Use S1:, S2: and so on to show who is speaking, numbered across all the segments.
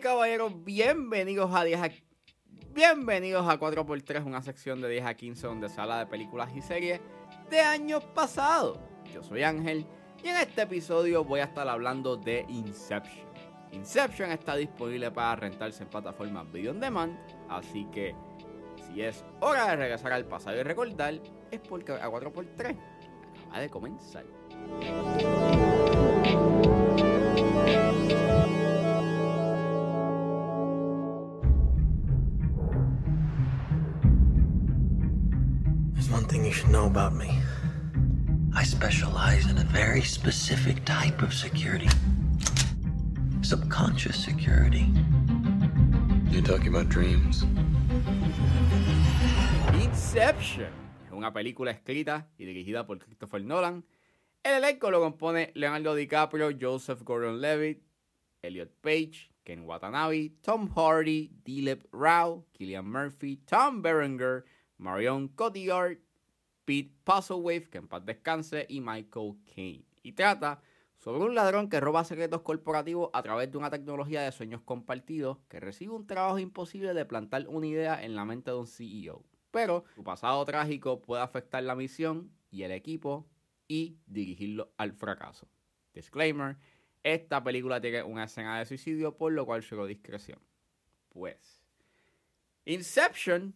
S1: caballeros, bienvenidos a 10 a... Bienvenidos a 4x3, una sección de 10 a 15 donde se habla de películas y series de años pasados. Yo soy Ángel y en este episodio voy a estar hablando de Inception. Inception está disponible para rentarse en plataformas Video On Demand, así que si es hora de regresar al pasado y recordar, es porque a 4x3 acaba de comenzar.
S2: Should know about me. I specialize in a very specific type of security subconscious security.
S3: You're talking about dreams?
S1: Inception es una película escrita y dirigida por Christopher Nolan. El elenco lo compone Leonardo DiCaprio, Joseph Gordon-Levitt, Elliot Page, Ken Watanabe, Tom Hardy, Dilip Rao, Killian Murphy, Tom Berenger, Marion Cotillard, Pete Puzzlewave, que en paz descanse, y Michael Caine. Y trata sobre un ladrón que roba secretos corporativos a través de una tecnología de sueños compartidos que recibe un trabajo imposible de plantar una idea en la mente de un CEO. Pero su pasado trágico puede afectar la misión y el equipo y dirigirlo al fracaso. Disclaimer, esta película tiene una escena de suicidio por lo cual llegó discreción. Pues, Inception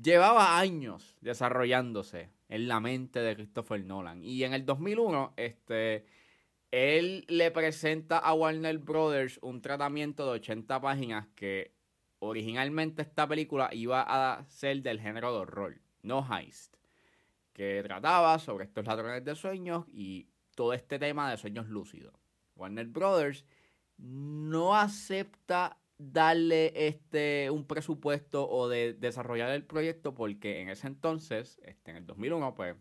S1: llevaba años desarrollándose en la mente de Christopher Nolan y en el 2001 este él le presenta a Warner Brothers un tratamiento de 80 páginas que originalmente esta película iba a ser del género de horror, no heist, que trataba sobre estos ladrones de sueños y todo este tema de sueños lúcidos. Warner Brothers no acepta darle este un presupuesto o de desarrollar el proyecto porque en ese entonces, este, en el 2001, pues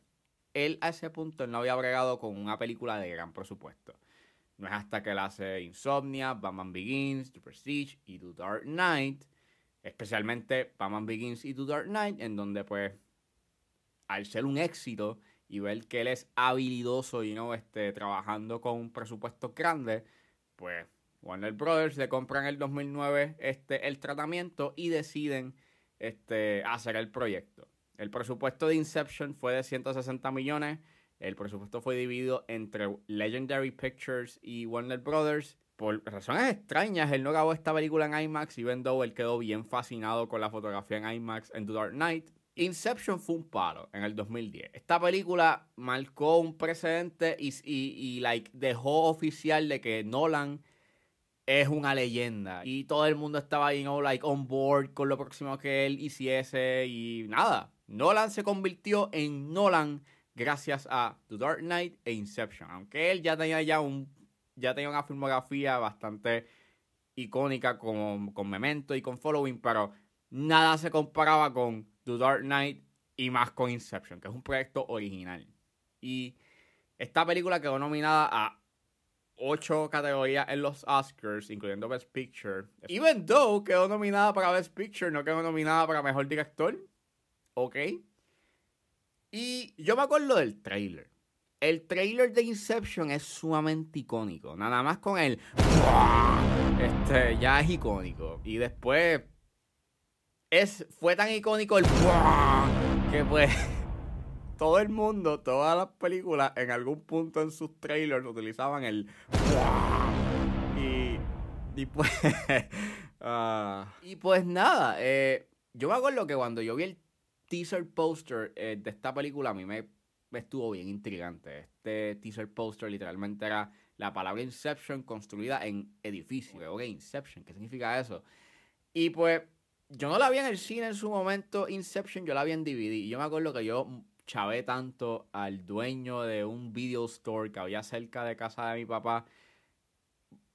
S1: él a ese punto no había bregado con una película de gran presupuesto. No es hasta que él hace Insomnia, Batman Begins, The Prestige y The Dark Knight, especialmente Batman Begins y The Dark Knight, en donde pues al ser un éxito y ver que él es habilidoso y no este, trabajando con un presupuesto grande, pues Warner Brothers le compran en el 2009 este, el tratamiento y deciden este, hacer el proyecto. El presupuesto de Inception fue de 160 millones. El presupuesto fue dividido entre Legendary Pictures y Warner Brothers. Por razones extrañas, él no grabó esta película en IMAX, even though él quedó bien fascinado con la fotografía en IMAX en The Dark Knight. Inception fue un paro en el 2010. Esta película marcó un precedente y, y, like, dejó oficial de que Nolan es una leyenda. Y todo el mundo estaba ahí, you like, on board con lo próximo que él hiciese y nada. Nolan se convirtió en Nolan gracias a The Dark Knight e Inception. Aunque él ya tenía ya un ya tenía una filmografía bastante icónica con, con Memento y con Following, pero nada se comparaba con The Dark Knight y más con Inception, que es un proyecto original. Y esta película quedó nominada a ocho categorías en los Oscars, incluyendo Best Picture. Even though quedó nominada para Best Picture, no quedó nominada para Mejor Director. ¿Ok? Y yo me acuerdo del trailer. El trailer de Inception es sumamente icónico. Nada más con el. Este, ya es icónico. Y después. Es, fue tan icónico el. Que pues. Todo el mundo, todas las películas, en algún punto en sus trailers utilizaban el. Y. Y pues. uh, y pues nada. Eh, yo me acuerdo que cuando yo vi el teaser poster eh, de esta película a mí me, estuvo bien intrigante. Este teaser poster literalmente era la palabra Inception construida en edificio. Ok, Inception, ¿qué significa eso? Y pues yo no la vi en el cine en su momento, Inception, yo la vi en DVD. Y yo me acuerdo que yo chavé tanto al dueño de un video store que había cerca de casa de mi papá.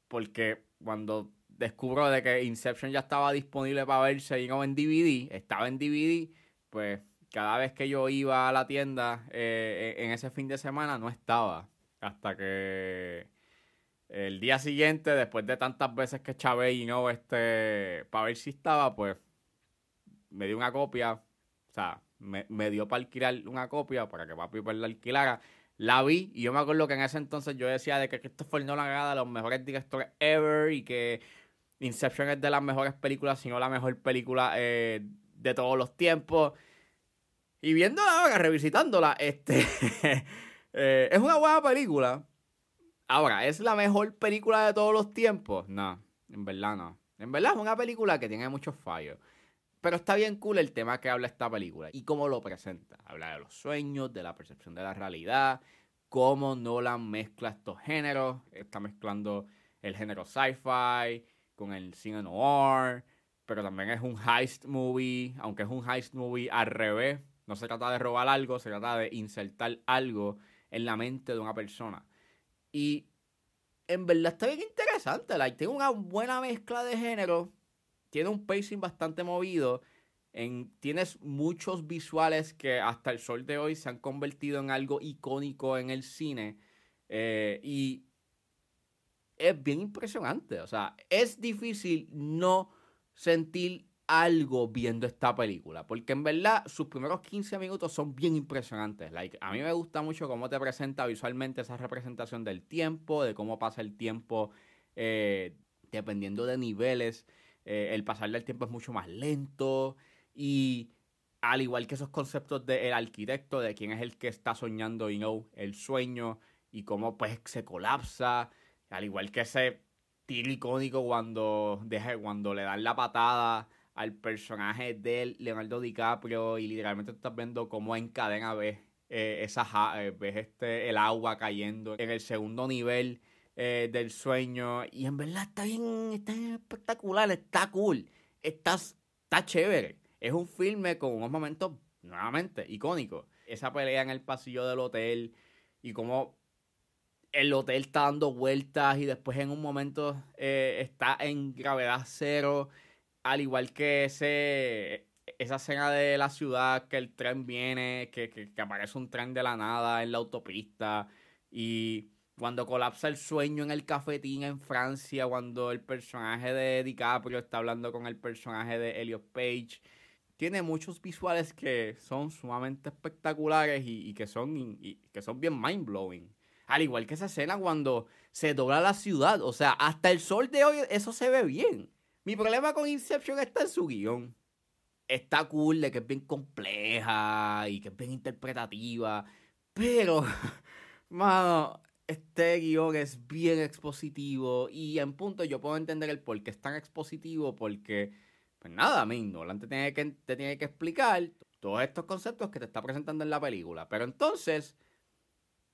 S1: Porque cuando descubro de que Inception ya estaba disponible para verse y no en DVD, estaba en DVD pues cada vez que yo iba a la tienda eh, en ese fin de semana no estaba. Hasta que el día siguiente, después de tantas veces que chavé y no, este, para ver si estaba, pues me dio una copia. O sea, me, dio para alquilar una copia para que papi pues la alquilara. La vi y yo me acuerdo que en ese entonces yo decía de que Christopher Nolan era de los mejores directores ever y que Inception es de las mejores películas, si no la mejor película eh, de todos los tiempos. Y viéndola ahora, revisitándola, este, eh, es una buena película. Ahora, ¿es la mejor película de todos los tiempos? No, en verdad no. En verdad es una película que tiene muchos fallos. Pero está bien cool el tema que habla esta película y cómo lo presenta. Habla de los sueños, de la percepción de la realidad, cómo Nolan mezcla estos géneros. Está mezclando el género sci-fi con el cine noir, pero también es un heist movie, aunque es un heist movie al revés. No se trata de robar algo, se trata de insertar algo en la mente de una persona. Y en verdad está bien interesante. Like, tiene una buena mezcla de género. Tiene un pacing bastante movido. En, tienes muchos visuales que hasta el sol de hoy se han convertido en algo icónico en el cine. Eh, y es bien impresionante. O sea, es difícil no sentir algo viendo esta película. Porque en verdad sus primeros 15 minutos son bien impresionantes. Like, a mí me gusta mucho cómo te presenta visualmente esa representación del tiempo, de cómo pasa el tiempo eh, dependiendo de niveles. Eh, el pasar del tiempo es mucho más lento. Y al igual que esos conceptos del arquitecto, de quién es el que está soñando y no el sueño, y cómo pues se colapsa. Al igual que ese tiro icónico cuando, cuando le dan la patada al personaje de Leonardo DiCaprio y literalmente estás viendo cómo en cadena ves, eh, eh, ves este, el agua cayendo en el segundo nivel eh, del sueño y en verdad está bien, está espectacular, está cool, está, está chévere. Es un filme con unos momentos nuevamente icónicos. Esa pelea en el pasillo del hotel y cómo el hotel está dando vueltas y después en un momento está en gravedad cero al igual que ese, esa escena de la ciudad, que el tren viene, que, que, aparece un tren de la nada en la autopista, y cuando colapsa el sueño en el cafetín en Francia, cuando el personaje de DiCaprio está hablando con el personaje de Elliot Page, tiene muchos visuales que son sumamente espectaculares y, que, son, y que son bien mind blowing. Al igual que esa escena cuando se dobla la ciudad, o sea, hasta el sol de hoy eso se ve bien. Mi problema con Inception está en su guion. Está cool de que es bien compleja y que es bien interpretativa. Pero, mano, este guion es bien expositivo. Y en punto yo puedo entender el por qué es tan expositivo. Porque, pues nada, mí Nolan te tiene, que, te tiene que explicar todos estos conceptos que te está presentando en la película. Pero entonces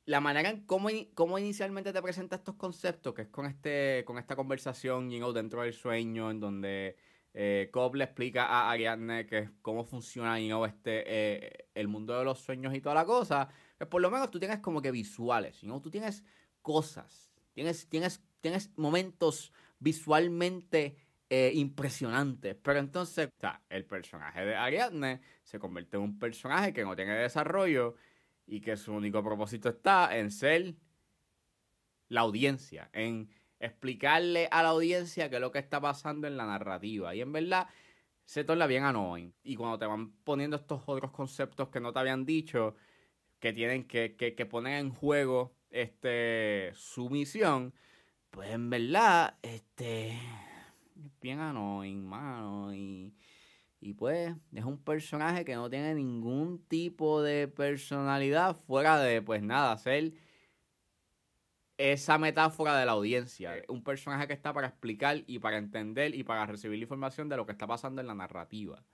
S1: la manera en cómo, cómo, inicialmente te presenta estos conceptos, que es con este con esta conversación you dentro del sueño, en donde eh, Cobb le explica a Ariadne que cómo funciona you este, eh, el mundo de los sueños y toda la cosa, por lo menos tú tienes como que visuales, you tú tienes cosas, tienes, tienes, tienes momentos visualmente eh, impresionantes, pero entonces o el personaje de Ariadne se convierte en un personaje que no tiene desarrollo y que su único propósito está en ser la audiencia, en explicarle a la audiencia qué es lo que está pasando en la narrativa. Y en verdad se torna bien annoying. Y cuando te van poniendo estos otros conceptos que no te habían dicho, que tienen que, que, que poner en juego este, su misión, pues en verdad, este, bien annoying, mano. Y y pues es un personaje que no tiene ningún tipo de personalidad fuera de, pues nada, ser esa metáfora de la audiencia. Un personaje que está para explicar y para entender y para recibir la información de lo que está pasando en la narrativa.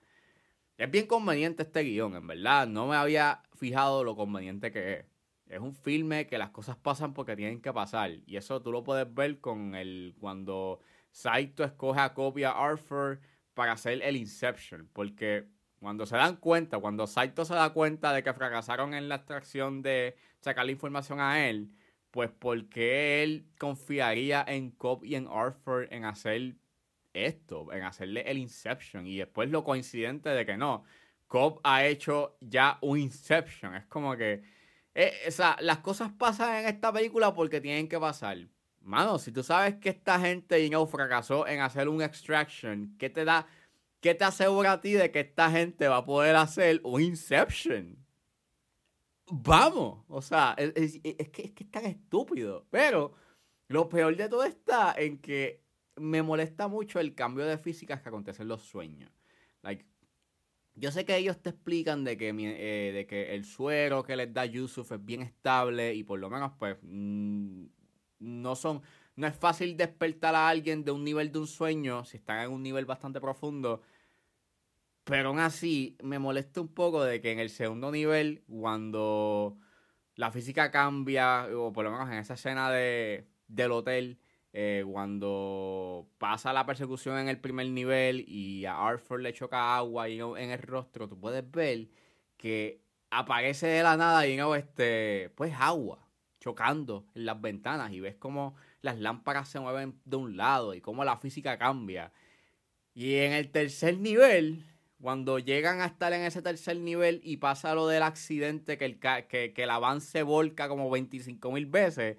S1: Es bien conveniente este guion, en verdad. No me había fijado lo conveniente que es. Es un filme que las cosas pasan porque tienen que pasar. Y eso tú lo puedes ver con el cuando Saito escoge a Copia Arthur para hacer el Inception, porque cuando se dan cuenta, cuando Saito se da cuenta de que fracasaron en la extracción de sacar la información a él, pues porque él confiaría en Cobb y en Arthur en hacer esto, en hacerle el Inception. Y después lo coincidente de que no, Cobb ha hecho ya un Inception. Es como que, eh, o sea, las cosas pasan en esta película porque tienen que pasar. Mano, si tú sabes que esta gente fracasó en hacer un extraction, ¿qué te da? ¿Qué te asegura a ti de que esta gente va a poder hacer un Inception? Vamos, o sea, es, que, es que es tan estúpido. Pero lo peor de todo está en que me molesta mucho el cambio de físicas que acontece en los sueños. Like, yo sé que ellos te explican de que, eh, de que el suero que les da Yusuf es bien estable y por lo menos pues mm, no son no es fácil despertar a alguien de un nivel de un sueño si están en un nivel bastante profundo. Pero aún así me molesta un poco de que en el segundo nivel cuando la física cambia o por lo menos en esa escena de, del hotel eh, cuando pasa la persecución en el primer nivel y a Arthur le choca agua en el rostro, tú puedes ver que aparece de la nada y no este pues agua chocando en las ventanas y ves como las lámparas se mueven de un lado y cómo la física cambia. Y en el tercer nivel, cuando llegan a estar en ese tercer nivel y pasa lo del accidente que el, que, que el avance volca como 25 mil veces,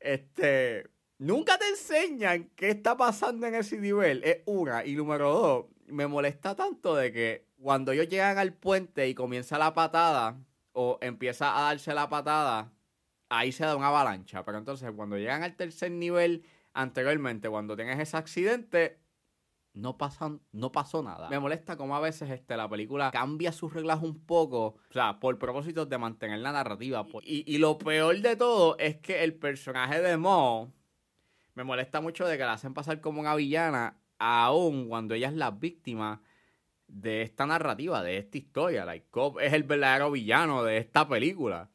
S1: este Nunca te enseñan qué está pasando en ese nivel. Es una. Y número dos, me molesta tanto de que cuando ellos llegan al puente y comienza la patada, o empieza a darse la patada, ahí se da una avalancha. Pero entonces, cuando llegan al tercer nivel, anteriormente, cuando tienes ese accidente, no, pasan, no pasó nada. Me molesta como a veces este, la película cambia sus reglas un poco, o sea, por propósito de mantener la narrativa. Y, y lo peor de todo es que el personaje de Mo me molesta mucho de que la hacen pasar como una villana, aun cuando ella es la víctima de esta narrativa, de esta historia. Like, Cobb es el verdadero villano de esta película.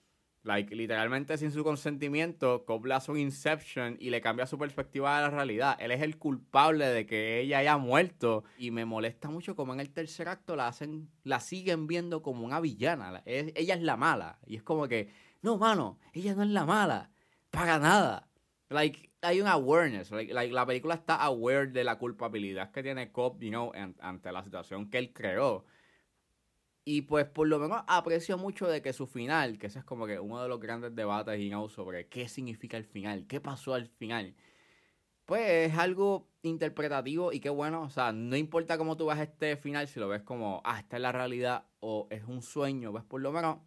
S1: Like, literalmente sin su consentimiento, Cobb le hace un Inception y le cambia su perspectiva de la realidad. Él es el culpable de que ella haya muerto. Y me molesta mucho como en el tercer acto la hacen, la siguen viendo como una villana. ella es la mala. Y es como que, no, mano, ella no es la mala. Para nada. Like, hay un awareness. la película está aware de la culpabilidad que tiene Cobb, you know, ante la situación que él creó. Y pues por lo menos aprecio mucho de que su final, que ese es como que uno de los grandes debates, you know, sobre qué significa el final, qué pasó al final. Pues es algo interpretativo y qué bueno, o sea, no importa cómo tú ves este final, si lo ves como, ah, esta es la realidad o es un sueño, pues por lo menos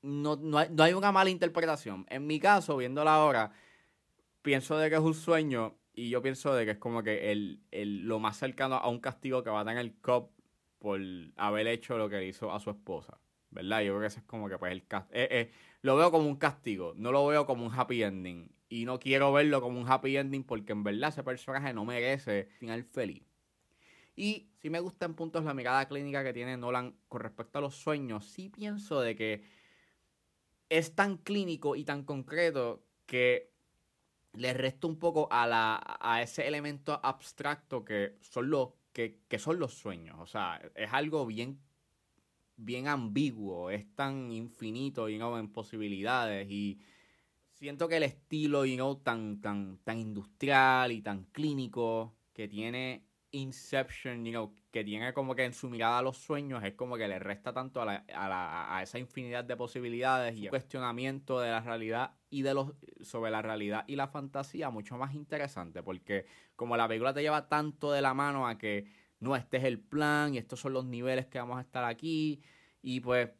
S1: no, no, no hay una mala interpretación. En mi caso, viéndola ahora, pienso de que es un sueño y yo pienso de que es como que el, lo más cercano a un castigo que va a tener el cop por haber hecho lo que hizo a su esposa. ¿Verdad? Yo creo que ese es como que pues el eh, eh, lo veo como un castigo, no lo veo como un happy ending. Y no quiero verlo como un happy ending porque en verdad ese personaje no merece final feliz. Y si me gusta en puntos la mirada clínica que tiene Nolan con respecto a los sueños. Sí pienso de que es tan clínico y tan concreto que le resta un poco a, la, a ese elemento abstracto que son los, que, son los sueños. O sea, es algo bien, bien ambiguo, es tan infinito y no en posibilidades. Y siento que el estilo y no tan, tan, tan industrial y tan clínico que tiene Inception, you know, que tiene como que en su mirada a los sueños es como que le resta tanto a, la, a, la, a esa infinidad de posibilidades y cuestionamiento de la realidad y de los sobre la realidad y la fantasía mucho más interesante porque como la película te lleva tanto de la mano a que no este es el plan y estos son los niveles que vamos a estar aquí y pues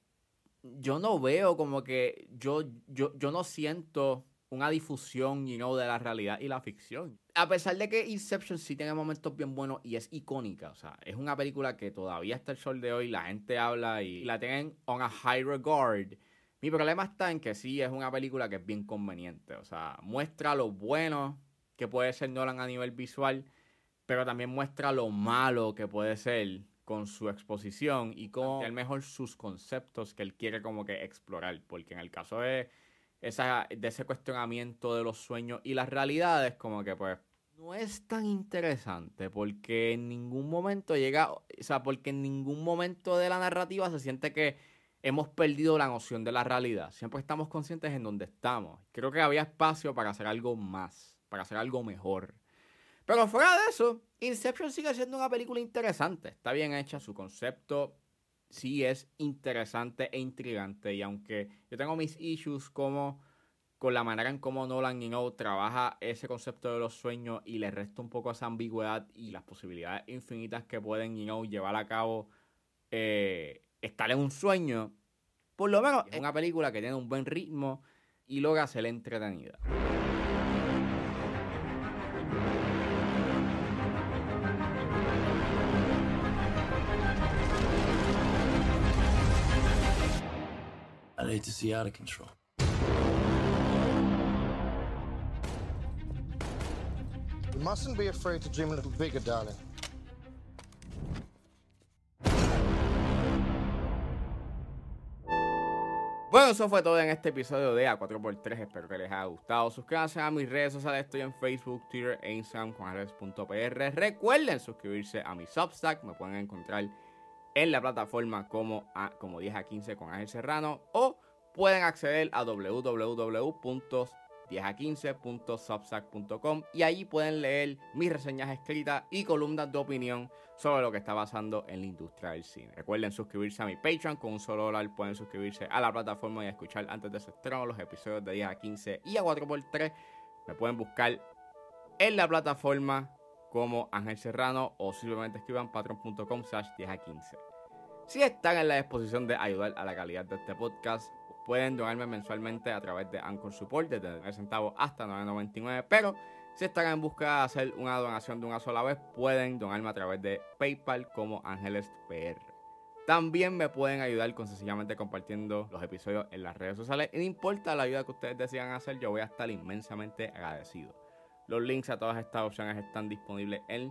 S1: yo no veo como que yo yo yo no siento una difusión, you know, de la realidad y la ficción. A pesar de que Inception sí tiene momentos bien buenos y es icónica, o sea, es una película que todavía hasta el sol de hoy la gente habla y la tienen on a high regard. Mi problema está en que sí es una película que es bien conveniente, o sea, muestra lo bueno que puede ser Nolan a nivel visual, pero también muestra lo malo que puede ser con su exposición y con el mejor sus conceptos que él quiere como que explorar, porque en el caso de esa, de ese cuestionamiento de los sueños y las realidades, como que pues no es tan interesante porque en ningún momento llega, o sea, porque en ningún momento de la narrativa se siente que hemos perdido la noción de la realidad. Siempre estamos conscientes en dónde estamos. Creo que había espacio para hacer algo más, para hacer algo mejor. Pero fuera de eso, Inception sigue siendo una película interesante. Está bien hecha, su concepto sí es interesante e intrigante. Y aunque yo tengo mis issues como con la manera en cómo Nolan y trabaja ese concepto de los sueños y le resta un poco esa ambigüedad y las posibilidades infinitas que pueden y llevar a cabo eh, estar en un sueño. Por lo menos es una película que tiene un buen ritmo y logra ser entretenida.
S2: I need to see out of control.
S4: You mustn't be afraid to dream a little bigger, darling.
S1: Bueno, eso fue todo en este episodio de A4x3. Espero que les haya gustado. Suscríbanse a mis redes sociales. Estoy en Facebook, Twitter e Instagram con Alex.pr. Recuerden suscribirse a mi Substack. Me pueden encontrar en la plataforma como, a, como 10 a 15 con Ángel Serrano. O pueden acceder a www.10a15.substack.com y allí pueden leer mis reseñas escritas y columnas de opinión sobre lo que está pasando en la industria del cine. Recuerden suscribirse a mi Patreon, con un solo dólar pueden suscribirse a la plataforma y escuchar antes de su estreno los episodios de 10 a 15 y a 4x3. Me pueden buscar en la plataforma como Ángel Serrano o simplemente escriban patreon.com slash 10 a 15. Si están en la disposición de ayudar a la calidad de este podcast, pueden donarme mensualmente a través de Anchor Support desde 9 centavos hasta 9.99, pero si están en busca de hacer una donación de una sola vez, pueden donarme a través de PayPal como Ángeles PR. También me pueden ayudar con sencillamente compartiendo los episodios en las redes sociales. Y no importa la ayuda que ustedes decidan hacer, yo voy a estar inmensamente agradecido. Los links a todas estas opciones están disponibles en